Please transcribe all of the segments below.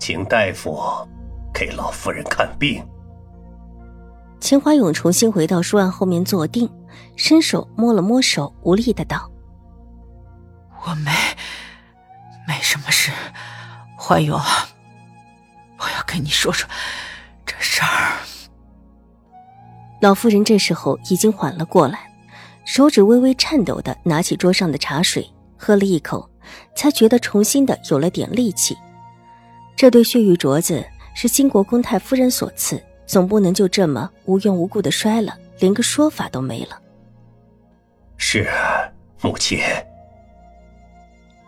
请大夫给老夫人看病。秦怀勇重新回到书案后面坐定，伸手摸了摸手，无力的道：“我没没什么事，怀勇，我要跟你说说这事儿。”老夫人这时候已经缓了过来，手指微微颤抖的拿起桌上的茶水，喝了一口，才觉得重新的有了点力气。这对血玉镯子是金国公太夫人所赐，总不能就这么无缘无故的摔了，连个说法都没了。是，母亲。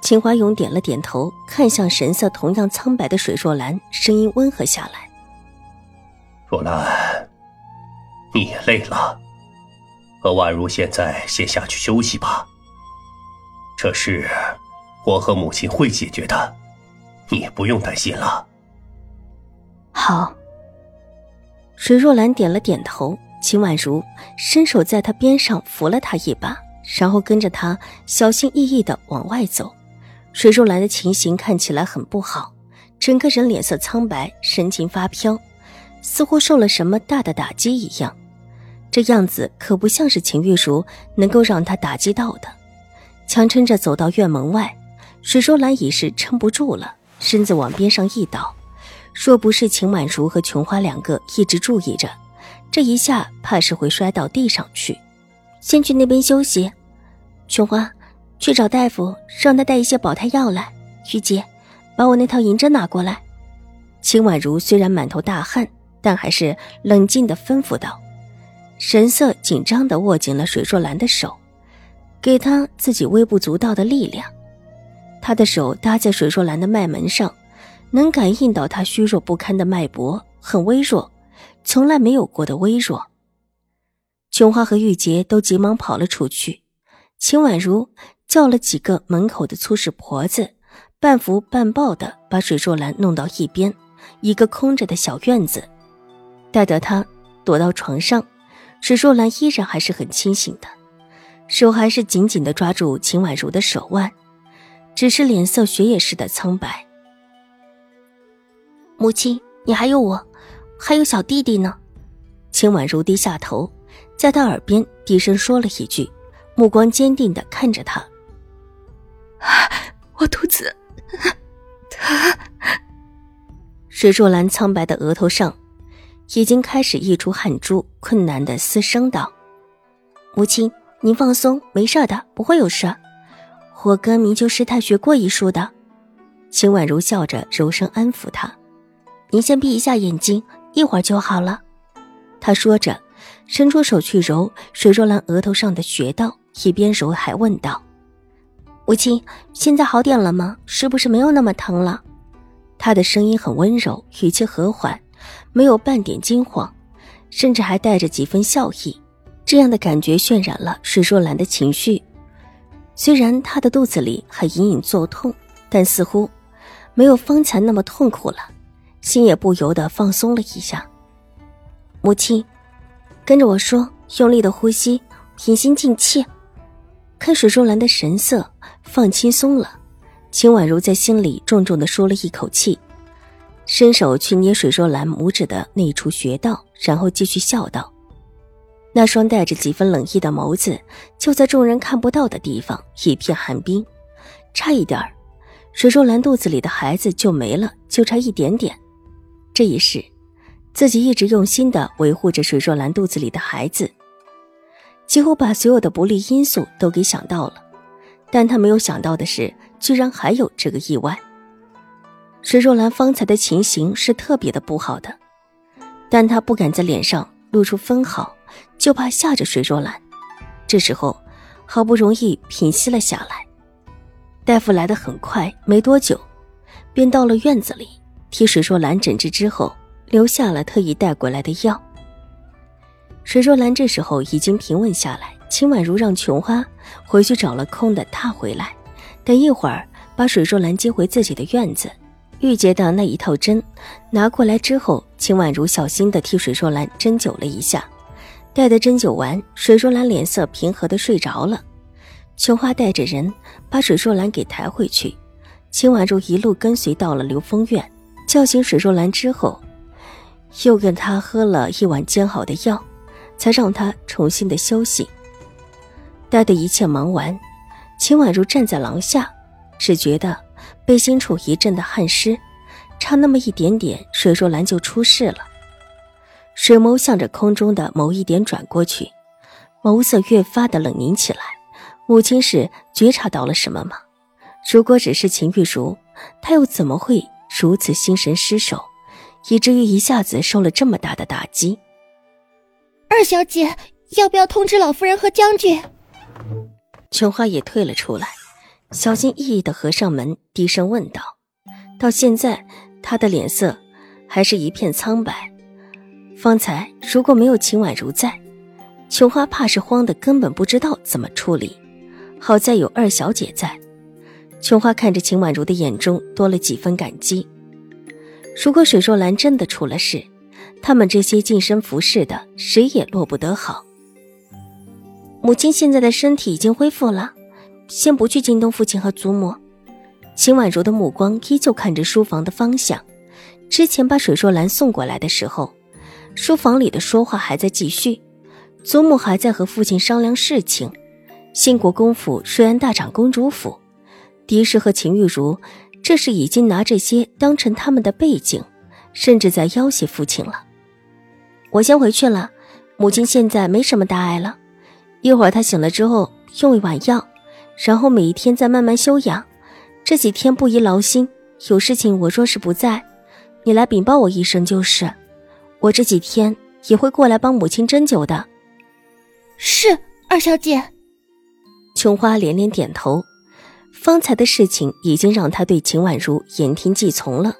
秦华勇点了点头，看向神色同样苍白的水若兰，声音温和下来：“若兰，你也累了，和婉如现在先下去休息吧。这事，我和母亲会解决的。”你也不用担心了。好。水若兰点了点头，秦婉如伸手在她边上扶了她一把，然后跟着她小心翼翼的往外走。水若兰的情形看起来很不好，整个人脸色苍白，神情发飘，似乎受了什么大的打击一样。这样子可不像是秦玉茹能够让她打击到的。强撑着走到院门外，水若兰已是撑不住了。身子往边上一倒，若不是秦婉如和琼花两个一直注意着，这一下怕是会摔到地上去。先去那边休息，琼花，去找大夫，让他带一些保胎药来。玉洁，把我那套银针拿过来。秦婉如虽然满头大汗，但还是冷静地吩咐道，神色紧张地握紧了水若兰的手，给她自己微不足道的力量。他的手搭在水若兰的脉门上，能感应到她虚弱不堪的脉搏，很微弱，从来没有过的微弱。琼花和玉洁都急忙跑了出去，秦婉如叫了几个门口的粗使婆子，半扶半抱的把水若兰弄到一边，一个空着的小院子，待得她躲到床上，水若兰依然还是很清醒的，手还是紧紧的抓住秦婉如的手腕。只是脸色雪野似的苍白。母亲，你还有我，还有小弟弟呢。秦婉如低下头，在他耳边低声说了一句，目光坚定的看着他。我肚子疼。水若兰苍白的额头上，已经开始溢出汗珠，困难的嘶声道：“母亲，您放松，没事的，不会有事。”我跟明秋师太学过医术的，秦婉如笑着柔声安抚他：“您先闭一下眼睛，一会儿就好了。”他说着，伸出手去揉水若兰额头上的穴道，一边揉还问道：“母亲，现在好点了吗？是不是没有那么疼了？”他的声音很温柔，语气和缓，没有半点惊慌，甚至还带着几分笑意。这样的感觉渲染了水若兰的情绪。虽然他的肚子里还隐隐作痛，但似乎没有方才那么痛苦了，心也不由得放松了一下。母亲，跟着我说，用力的呼吸，平心静气。看水若兰的神色放轻松了，秦婉如在心里重重的舒了一口气，伸手去捏水若兰拇指的那一处穴道，然后继续笑道。那双带着几分冷意的眸子，就在众人看不到的地方，一片寒冰。差一点儿，水若兰肚子里的孩子就没了，就差一点点。这一世，自己一直用心的维护着水若兰肚子里的孩子，几乎把所有的不利因素都给想到了。但他没有想到的是，居然还有这个意外。水若兰方才的情形是特别的不好的，但他不敢在脸上露出分毫。就怕吓着水若兰，这时候好不容易平息了下来。大夫来的很快，没多久，便到了院子里。替水若兰诊治之后，留下了特意带过来的药。水若兰这时候已经平稳下来，秦婉如让琼花回去找了空的榻回来，等一会儿把水若兰接回自己的院子。玉洁的那一套针拿过来之后，秦婉如小心的替水若兰针灸了一下，待得针灸完，水若兰脸色平和的睡着了。琼花带着人把水若兰给抬回去，秦婉如一路跟随到了流风院，叫醒水若兰之后，又跟她喝了一碗煎好的药。才让他重新的休息。待的一切忙完，秦婉如站在廊下，只觉得背心处一阵的汗湿，差那么一点点，水若兰就出事了。水眸向着空中的某一点转过去，眸色越发的冷凝起来。母亲是觉察到了什么吗？如果只是秦玉茹，她又怎么会如此心神失守，以至于一下子受了这么大的打击？二小姐，要不要通知老夫人和将军？琼花也退了出来，小心翼翼的合上门，低声问道。到现在，她的脸色还是一片苍白。方才如果没有秦婉如在，琼花怕是慌的根本不知道怎么处理。好在有二小姐在，琼花看着秦婉如的眼中多了几分感激。如果水若兰真的出了事，他们这些近身服侍的，谁也落不得好。母亲现在的身体已经恢复了，先不去惊动父亲和祖母。秦婉如的目光依旧看着书房的方向。之前把水若兰送过来的时候，书房里的说话还在继续，祖母还在和父亲商量事情。兴国公府、瑞安大长公主府，狄氏和秦玉茹，这是已经拿这些当成他们的背景，甚至在要挟父亲了。我先回去了，母亲现在没什么大碍了，一会儿她醒了之后用一碗药，然后每一天再慢慢休养。这几天不宜劳心，有事情我若是不在，你来禀报我一声就是。我这几天也会过来帮母亲针灸的。是二小姐。琼花连连点头，方才的事情已经让她对秦婉如言听计从了，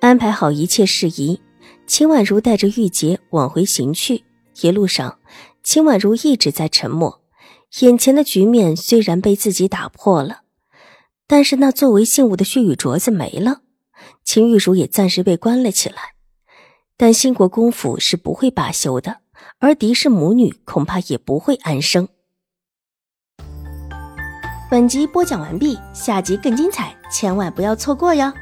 安排好一切事宜。秦婉如带着玉洁往回行去，一路上，秦婉如一直在沉默。眼前的局面虽然被自己打破了，但是那作为信物的血玉镯子没了，秦玉茹也暂时被关了起来。但兴国公府是不会罢休的，而狄氏母女恐怕也不会安生。本集播讲完毕，下集更精彩，千万不要错过哟！